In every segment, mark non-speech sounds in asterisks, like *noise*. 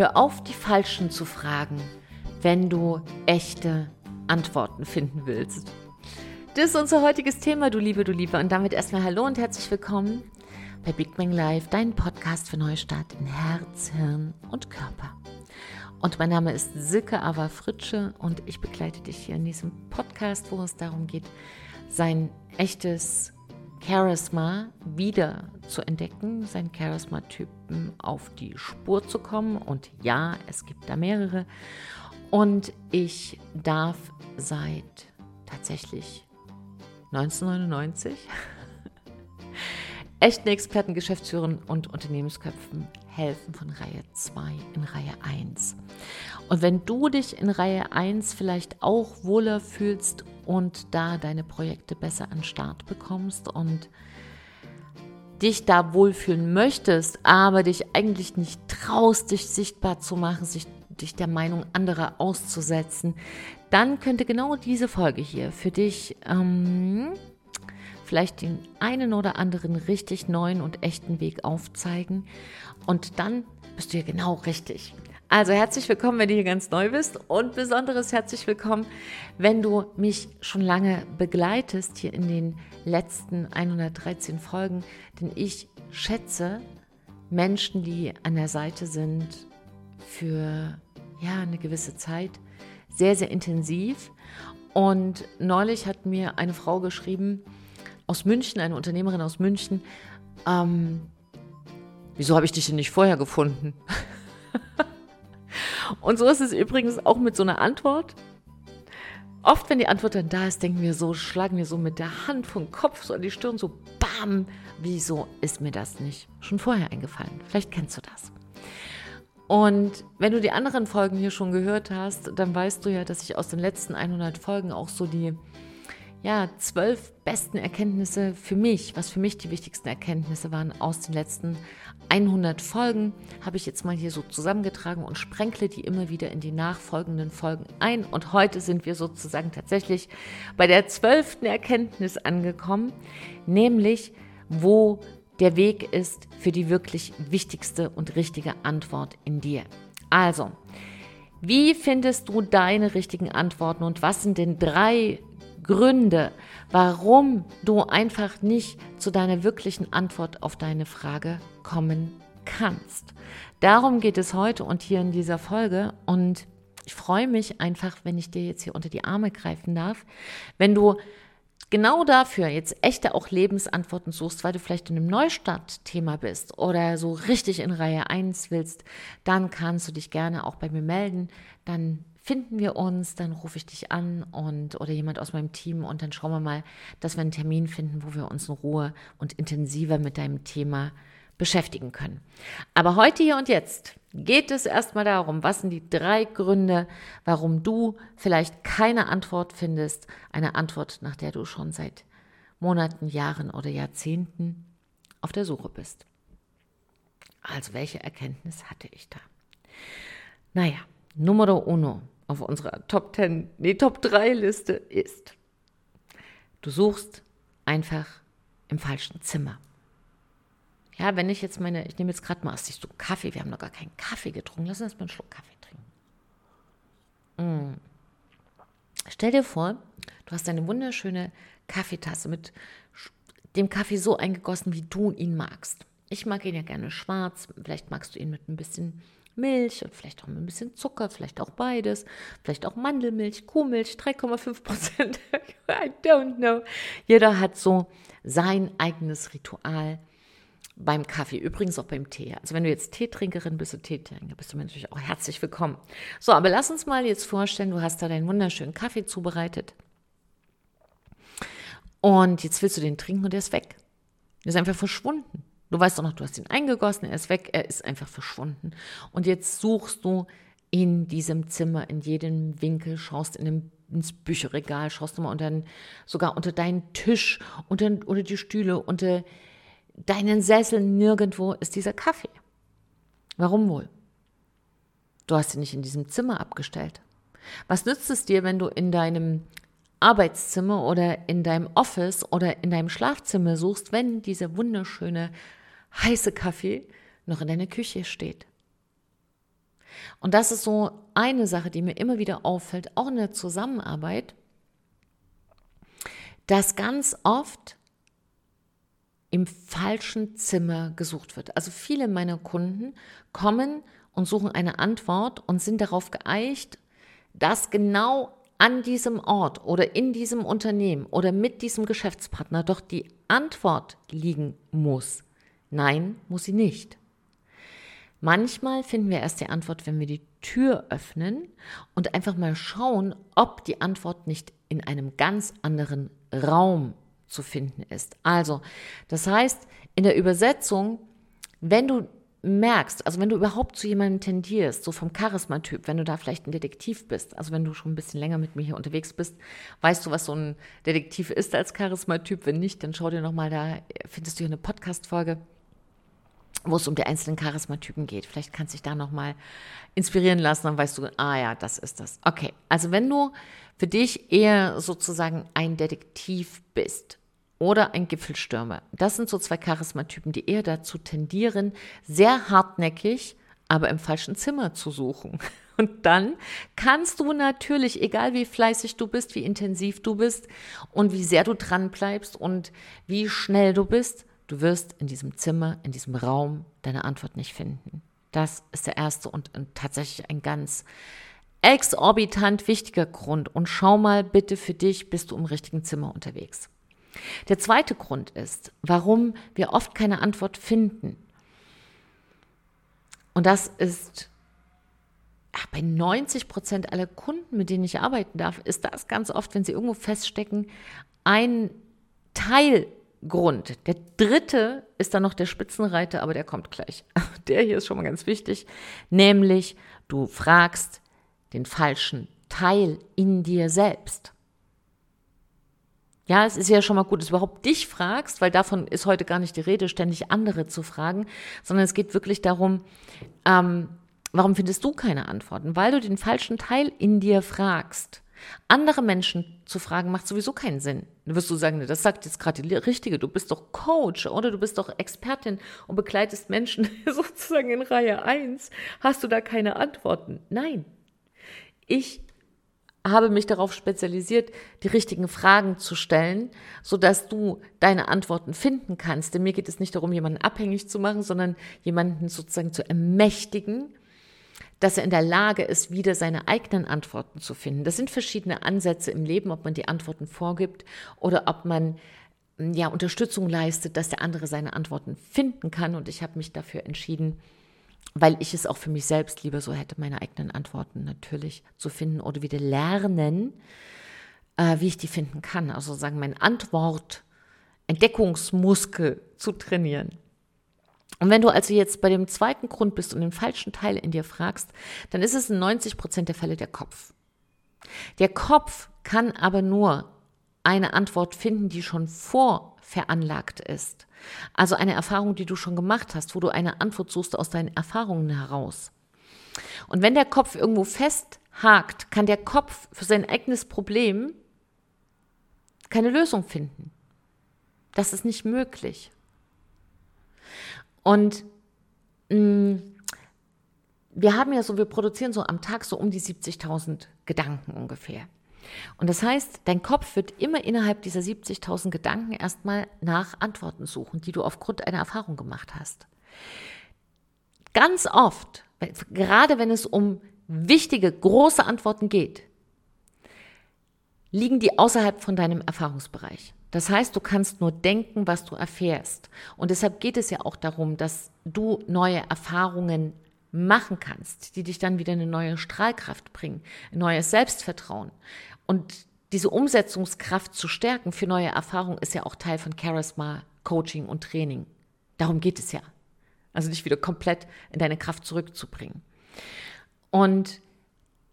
Hör auf, die Falschen zu fragen, wenn du echte Antworten finden willst. Das ist unser heutiges Thema, du Liebe, du Liebe. Und damit erstmal Hallo und herzlich willkommen bei Big Bang Live, dein Podcast für Neustart in Herz, Hirn und Körper. Und mein Name ist Silke Ava Fritsche und ich begleite dich hier in diesem Podcast, wo es darum geht, sein echtes Charisma wieder zu entdecken, seinen Charisma-Typen auf die Spur zu kommen. Und ja, es gibt da mehrere. Und ich darf seit tatsächlich 1999 *laughs* echten Experten, Geschäftsführern und Unternehmensköpfen helfen von Reihe 2 in Reihe 1. Und wenn du dich in Reihe 1 vielleicht auch wohler fühlst und da deine Projekte besser an Start bekommst und dich da wohlfühlen möchtest, aber dich eigentlich nicht traust, dich sichtbar zu machen, sich, dich der Meinung anderer auszusetzen, dann könnte genau diese Folge hier für dich ähm, vielleicht den einen oder anderen richtig neuen und echten Weg aufzeigen. Und dann bist du hier genau richtig. Also herzlich willkommen, wenn du hier ganz neu bist und besonderes herzlich willkommen, wenn du mich schon lange begleitest hier in den letzten 113 Folgen, denn ich schätze Menschen, die an der Seite sind für ja, eine gewisse Zeit, sehr, sehr intensiv. Und neulich hat mir eine Frau geschrieben aus München, eine Unternehmerin aus München, ähm, wieso habe ich dich denn nicht vorher gefunden? *laughs* Und so ist es übrigens auch mit so einer Antwort. Oft, wenn die Antwort dann da ist, denken wir so, schlagen wir so mit der Hand vom Kopf so an die Stirn, so bam, wieso ist mir das nicht schon vorher eingefallen? Vielleicht kennst du das. Und wenn du die anderen Folgen hier schon gehört hast, dann weißt du ja, dass ich aus den letzten 100 Folgen auch so die ja, zwölf besten Erkenntnisse für mich, was für mich die wichtigsten Erkenntnisse waren aus den letzten 100 Folgen, habe ich jetzt mal hier so zusammengetragen und sprenkle die immer wieder in die nachfolgenden Folgen ein. Und heute sind wir sozusagen tatsächlich bei der zwölften Erkenntnis angekommen, nämlich wo der Weg ist für die wirklich wichtigste und richtige Antwort in dir. Also, wie findest du deine richtigen Antworten und was sind denn drei Gründe, warum du einfach nicht zu deiner wirklichen Antwort auf deine Frage kommen kannst. Darum geht es heute und hier in dieser Folge und ich freue mich einfach, wenn ich dir jetzt hier unter die Arme greifen darf, wenn du genau dafür jetzt echte auch Lebensantworten suchst, weil du vielleicht in einem Neustart-Thema bist oder so richtig in Reihe 1 willst, dann kannst du dich gerne auch bei mir melden. Dann finden wir uns, dann rufe ich dich an und oder jemand aus meinem Team und dann schauen wir mal, dass wir einen Termin finden, wo wir uns in Ruhe und intensiver mit deinem Thema beschäftigen können. Aber heute hier und jetzt geht es erstmal darum, was sind die drei Gründe, warum du vielleicht keine Antwort findest, eine Antwort, nach der du schon seit Monaten, Jahren oder Jahrzehnten auf der Suche bist. Also welche Erkenntnis hatte ich da? Naja, Numero uno auf unserer Top 10, nee, Top 3 Liste ist, du suchst einfach im falschen Zimmer. Ja, wenn ich jetzt meine, ich nehme jetzt gerade mal, siehst du, Kaffee, wir haben noch gar keinen Kaffee getrunken, lass uns mal einen Schluck Kaffee trinken. Mm. Stell dir vor, du hast eine wunderschöne Kaffeetasse mit dem Kaffee so eingegossen, wie du ihn magst. Ich mag ihn ja gerne schwarz, vielleicht magst du ihn mit ein bisschen Milch und vielleicht auch ein bisschen Zucker, vielleicht auch beides, vielleicht auch Mandelmilch, Kuhmilch, 3,5 Prozent. *laughs* I don't know. Jeder hat so sein eigenes Ritual beim Kaffee, übrigens auch beim Tee. Also wenn du jetzt Teetrinkerin bist, du Teetrinker, bist du natürlich auch herzlich willkommen. So, aber lass uns mal jetzt vorstellen, du hast da deinen wunderschönen Kaffee zubereitet. Und jetzt willst du den trinken und der ist weg. Der ist einfach verschwunden. Du weißt doch noch, du hast ihn eingegossen, er ist weg, er ist einfach verschwunden. Und jetzt suchst du in diesem Zimmer, in jedem Winkel, schaust in dem, ins Bücherregal, schaust du mal unter, sogar unter deinen Tisch, unter, unter die Stühle, unter deinen Sessel, nirgendwo ist dieser Kaffee. Warum wohl? Du hast ihn nicht in diesem Zimmer abgestellt. Was nützt es dir, wenn du in deinem Arbeitszimmer oder in deinem Office oder in deinem Schlafzimmer suchst, wenn dieser wunderschöne heiße Kaffee noch in deiner Küche steht. Und das ist so eine Sache, die mir immer wieder auffällt, auch in der Zusammenarbeit, dass ganz oft im falschen Zimmer gesucht wird. Also viele meiner Kunden kommen und suchen eine Antwort und sind darauf geeicht, dass genau an diesem Ort oder in diesem Unternehmen oder mit diesem Geschäftspartner doch die Antwort liegen muss. Nein, muss sie nicht. Manchmal finden wir erst die Antwort, wenn wir die Tür öffnen und einfach mal schauen, ob die Antwort nicht in einem ganz anderen Raum zu finden ist. Also, das heißt, in der Übersetzung, wenn du merkst, also wenn du überhaupt zu jemandem tendierst, so vom Charismatyp, wenn du da vielleicht ein Detektiv bist, also wenn du schon ein bisschen länger mit mir hier unterwegs bist, weißt du, was so ein Detektiv ist als Charismatyp? Wenn nicht, dann schau dir nochmal, da findest du hier eine Podcast-Folge, wo es um die einzelnen Charismatypen geht. Vielleicht kannst du dich da nochmal inspirieren lassen, dann weißt du, ah ja, das ist das. Okay, also wenn du für dich eher sozusagen ein Detektiv bist, oder ein Gipfelstürmer. Das sind so zwei Charismatypen, die eher dazu tendieren, sehr hartnäckig, aber im falschen Zimmer zu suchen. *laughs* Und dann kannst du natürlich, egal wie fleißig du bist, wie intensiv du bist und wie sehr du dran bleibst und wie schnell du bist, du wirst in diesem Zimmer, in diesem Raum deine Antwort nicht finden. Das ist der erste und tatsächlich ein ganz exorbitant wichtiger Grund. Und schau mal bitte für dich, bist du im richtigen Zimmer unterwegs. Der zweite Grund ist, warum wir oft keine Antwort finden. Und das ist bei 90 Prozent aller Kunden, mit denen ich arbeiten darf, ist das ganz oft, wenn sie irgendwo feststecken, ein Teilgrund. Der dritte ist dann noch der Spitzenreiter, aber der kommt gleich. *laughs* Der hier ist schon mal ganz wichtig, nämlich du fragst den falschen Teil in dir selbst. Ja, es ist ja schon mal gut, dass du überhaupt dich fragst, weil davon ist heute gar nicht die Rede, ständig andere zu fragen, sondern es geht wirklich darum, ähm, warum findest du keine Antworten? Weil du den falschen Teil in dir fragst. Andere Menschen zu fragen macht sowieso keinen Sinn. Du wirst du sagen, das sagt jetzt gerade die Richtige, du bist doch Coach oder du bist doch Expertin und begleitest Menschen *laughs* sozusagen in Reihe 1. Hast du da keine Antworten? Nein. Ich habe mich darauf spezialisiert, die richtigen Fragen zu stellen, so dass du deine Antworten finden kannst. Denn mir geht es nicht darum, jemanden abhängig zu machen, sondern jemanden sozusagen zu ermächtigen, dass er in der Lage ist, wieder seine eigenen Antworten zu finden. Das sind verschiedene Ansätze im Leben, ob man die Antworten vorgibt oder ob man ja Unterstützung leistet, dass der andere seine Antworten finden kann. Und ich habe mich dafür entschieden, weil ich es auch für mich selbst lieber so hätte, meine eigenen Antworten natürlich zu finden oder wieder lernen, äh, wie ich die finden kann. Also sagen, mein Antwort, Entdeckungsmuskel zu trainieren. Und wenn du also jetzt bei dem zweiten Grund bist und den falschen Teil in dir fragst, dann ist es in 90 Prozent der Fälle der Kopf. Der Kopf kann aber nur eine Antwort finden, die schon vorveranlagt ist. Also eine Erfahrung, die du schon gemacht hast, wo du eine Antwort suchst aus deinen Erfahrungen heraus. Und wenn der Kopf irgendwo festhakt, kann der Kopf für sein eigenes Problem keine Lösung finden. Das ist nicht möglich. Und mh, mm, wir haben ja so, wir produzieren so am Tag so um die 70.000 Gedanken ungefähr. Und das heißt, dein Kopf wird immer innerhalb dieser 70.000 Gedanken erstmal nach Antworten suchen, die du aufgrund einer Erfahrung gemacht hast. Ganz oft, gerade wenn es um wichtige, große Antworten geht, liegen die außerhalb von deinem Erfahrungsbereich. Das heißt, du kannst nur denken, was du erfährst. Und deshalb geht es ja auch darum, dass du neue Erfahrungen machen kannst, die dich dann wieder eine neue Strahlkraft bringen, ein neues Selbstvertrauen. Und diese Umsetzungskraft zu stärken für neue Erfahrungen ist ja auch Teil von Charisma, Coaching und Training. Darum geht es ja. Also dich wieder komplett in deine Kraft zurückzubringen. Und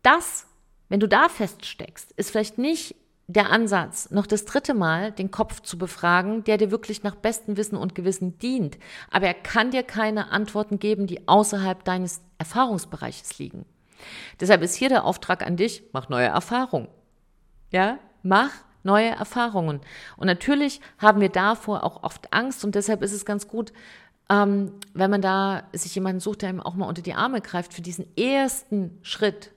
das, wenn du da feststeckst, ist vielleicht nicht der Ansatz, noch das dritte Mal den Kopf zu befragen, der dir wirklich nach bestem Wissen und Gewissen dient. Aber er kann dir keine Antworten geben, die außerhalb deines Erfahrungsbereiches liegen. Deshalb ist hier der Auftrag an dich, mach neue Erfahrungen. Ja, mach neue Erfahrungen. Und natürlich haben wir davor auch oft Angst und deshalb ist es ganz gut, ähm, wenn man da sich jemanden sucht, der ihm auch mal unter die Arme greift, für diesen ersten Schritt,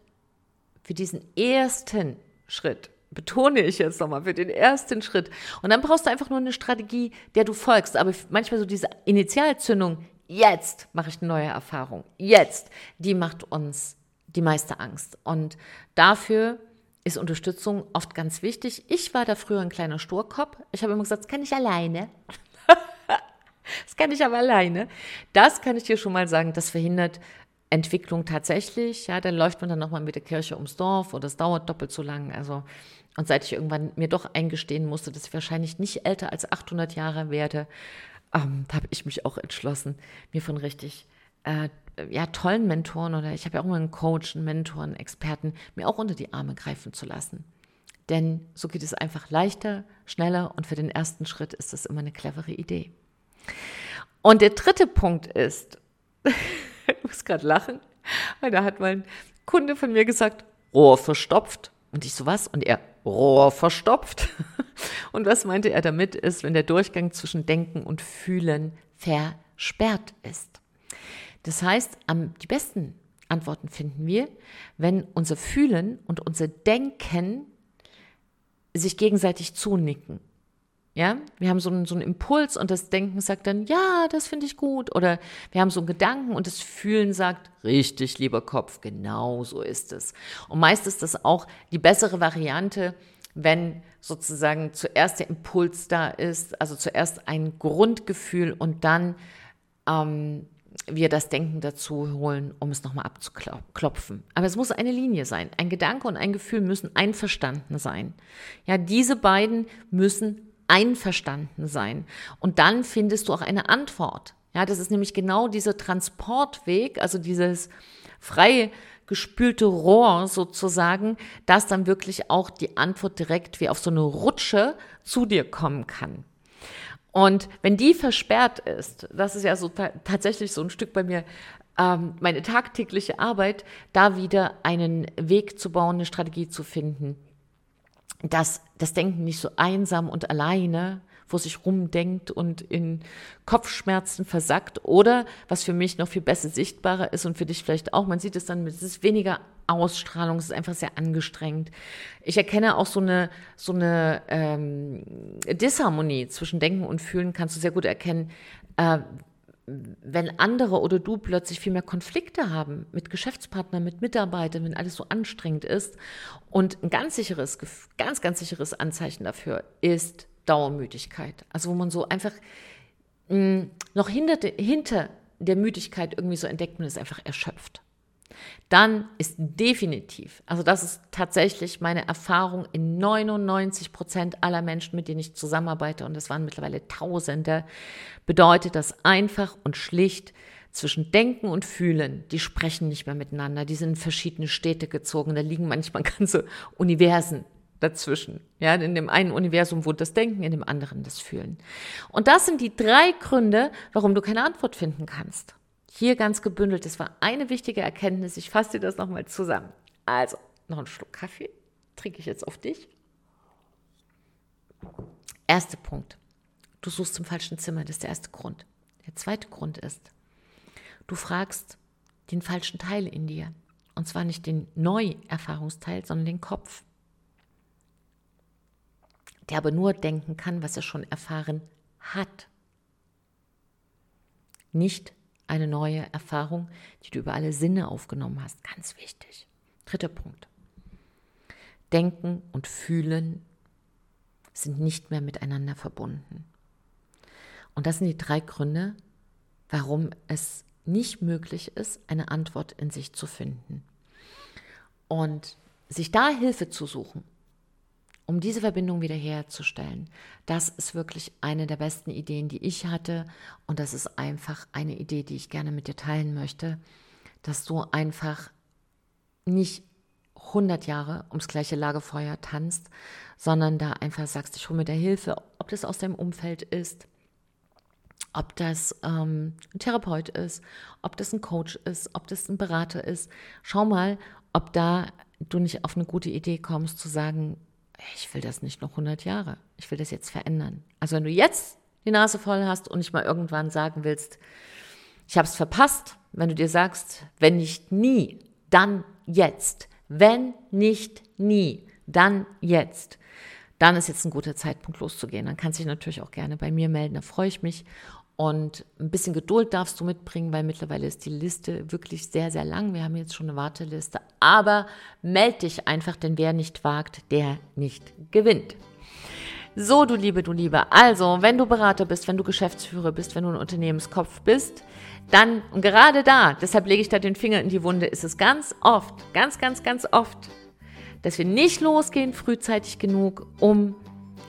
für diesen ersten Schritt, betone ich jetzt nochmal, für den ersten Schritt. Und dann brauchst du einfach nur eine Strategie, der du folgst. Aber manchmal so diese Initialzündung, jetzt mache ich eine neue Erfahrung, jetzt, die macht uns die meiste Angst. Und dafür ist Unterstützung oft ganz wichtig. Ich war da früher ein kleiner Sturkopf. Ich habe immer gesagt, das kann ich alleine. *laughs* das kann ich aber alleine. Das kann ich dir schon mal sagen, das verhindert Entwicklung tatsächlich. Ja, dann läuft man dann nochmal mit der Kirche ums Dorf oder es dauert doppelt so lang. Also, und seit ich irgendwann mir doch eingestehen musste, dass ich wahrscheinlich nicht älter als 800 Jahre werde, ähm, habe ich mich auch entschlossen, mir von richtig äh, ja, tollen Mentoren oder ich habe ja auch mal einen Coach, einen Mentor, einen Experten, mir auch unter die Arme greifen zu lassen. Denn so geht es einfach leichter, schneller und für den ersten Schritt ist das immer eine clevere Idee. Und der dritte Punkt ist, *laughs* ich muss gerade lachen, weil da hat mein Kunde von mir gesagt, Rohr verstopft. Und ich so was? Und er, Rohr verstopft. *laughs* Und was meinte er damit ist, wenn der Durchgang zwischen Denken und Fühlen versperrt ist. Das heißt, die besten Antworten finden wir, wenn unser Fühlen und unser Denken sich gegenseitig zunicken. Ja, wir haben so einen, so einen Impuls und das Denken sagt dann, ja, das finde ich gut. Oder wir haben so einen Gedanken und das Fühlen sagt, richtig, lieber Kopf, genau so ist es. Und meist ist das auch die bessere Variante, wenn sozusagen zuerst der Impuls da ist, also zuerst ein Grundgefühl und dann ähm, wir das Denken dazu holen, um es nochmal abzuklopfen. Aber es muss eine Linie sein. Ein Gedanke und ein Gefühl müssen einverstanden sein. Ja, diese beiden müssen einverstanden sein. Und dann findest du auch eine Antwort. Ja, das ist nämlich genau dieser Transportweg, also dieses frei gespülte Rohr sozusagen, dass dann wirklich auch die Antwort direkt wie auf so eine Rutsche zu dir kommen kann. Und wenn die versperrt ist, das ist ja so tatsächlich so ein Stück bei mir, ähm, meine tagtägliche Arbeit, da wieder einen Weg zu bauen, eine Strategie zu finden, dass das Denken nicht so einsam und alleine vor sich rumdenkt und in Kopfschmerzen versackt oder was für mich noch viel besser sichtbarer ist und für dich vielleicht auch, man sieht es dann, es ist weniger Ausstrahlung, es ist einfach sehr angestrengt. Ich erkenne auch so eine, so eine ähm, Disharmonie zwischen Denken und Fühlen, kannst du sehr gut erkennen, äh, wenn andere oder du plötzlich viel mehr Konflikte haben mit Geschäftspartnern, mit Mitarbeitern, wenn alles so anstrengend ist. Und ein ganz sicheres, ganz, ganz sicheres Anzeichen dafür ist Dauermüdigkeit. Also wo man so einfach mh, hm, noch hinter, hinter der Müdigkeit irgendwie so entdeckt, man ist einfach erschöpft dann ist definitiv, also das ist tatsächlich meine Erfahrung in 99 Prozent aller Menschen, mit denen ich zusammenarbeite, und das waren mittlerweile Tausende, bedeutet das einfach und schlicht zwischen Denken und Fühlen, die sprechen nicht mehr miteinander, die sind in verschiedene Städte gezogen, da liegen manchmal *laughs* ganze Universen dazwischen. Ja, in dem einen Universum wohnt das Denken, in dem anderen das Fühlen. Und das sind die drei Gründe, warum du keine Antwort finden kannst. Hier ganz gebündelt, das war eine wichtige Erkenntnis. Ich fasse dir das nochmal zusammen. Also, noch einen Schluck Kaffee trinke ich jetzt auf dich. Erster Punkt. Du suchst im falschen Zimmer, das ist der erste Grund. Der zweite Grund ist, du fragst den falschen Teil in dir. Und zwar nicht den Neu-Erfahrungsteil, sondern den Kopf. Der aber nur denken kann, was er schon erfahren hat. Nicht eine neue Erfahrung, die du über alle Sinne aufgenommen hast. Ganz wichtig. Dritter Punkt. Denken und Fühlen sind nicht mehr miteinander verbunden. Und das sind die drei Gründe, warum es nicht möglich ist, eine Antwort in sich zu finden. Und sich da Hilfe zu suchen, um diese Verbindung wiederherzustellen. Das ist wirklich eine der besten Ideen, die ich hatte. Und das ist einfach eine Idee, die ich gerne mit dir teilen möchte, dass du einfach nicht 100 Jahre ums gleiche Lagerfeuer tanzt, sondern da einfach sagst, ich hole mir da Hilfe, ob das aus deinem Umfeld ist, ob das ähm, ein Therapeut ist, ob das ein Coach ist, ob das ein Berater ist. Schau mal, ob da du nicht auf eine gute Idee kommst, zu sagen, ich will das nicht noch 100 Jahre. Ich will das jetzt verändern. Also wenn du jetzt die Nase voll hast und nicht mal irgendwann sagen willst, ich habe es verpasst, wenn du dir sagst, wenn nicht nie, dann jetzt. Wenn nicht nie, dann jetzt. Dann ist jetzt ein guter Zeitpunkt loszugehen. Dann kannst du dich natürlich auch gerne bei mir melden, da freue ich mich. Und ein bisschen Geduld darfst du mitbringen, weil mittlerweile ist die Liste wirklich sehr, sehr lang. Wir haben jetzt schon eine Warteliste. Aber meld dich einfach, denn wer nicht wagt, der nicht gewinnt. So, du Liebe, du Liebe. Also, wenn du Berater bist, wenn du Geschäftsführer bist, wenn du ein Unternehmenskopf bist, dann, und gerade da, deshalb lege ich da den Finger in die Wunde, ist es ganz oft, ganz, ganz, ganz oft, dass wir nicht losgehen frühzeitig genug, um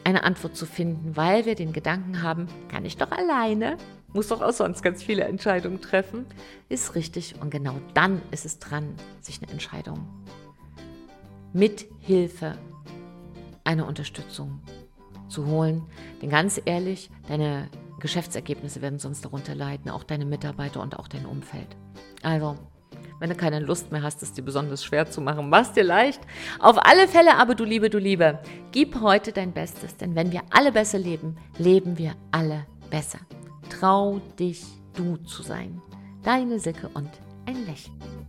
eine Antwort zu finden, weil wir den Gedanken haben, kann ich doch alleine, muss doch auch sonst ganz viele Entscheidungen treffen, ist richtig. Und genau dann ist es dran, sich eine Entscheidung mit Hilfe einer Unterstützung zu holen. Denn ganz ehrlich, deine Geschäftsergebnisse werden sonst darunter leiden, auch deine Mitarbeiter und auch dein Umfeld. Also, wenn du keine Lust mehr hast, es dir besonders schwer zu machen, mach's dir leicht. Auf alle Fälle aber, du Liebe, du Liebe, gib heute dein Bestes, denn wenn wir alle besser leben, leben wir alle besser. Trau dich, du zu sein. Deine Sicke und ein Lächeln.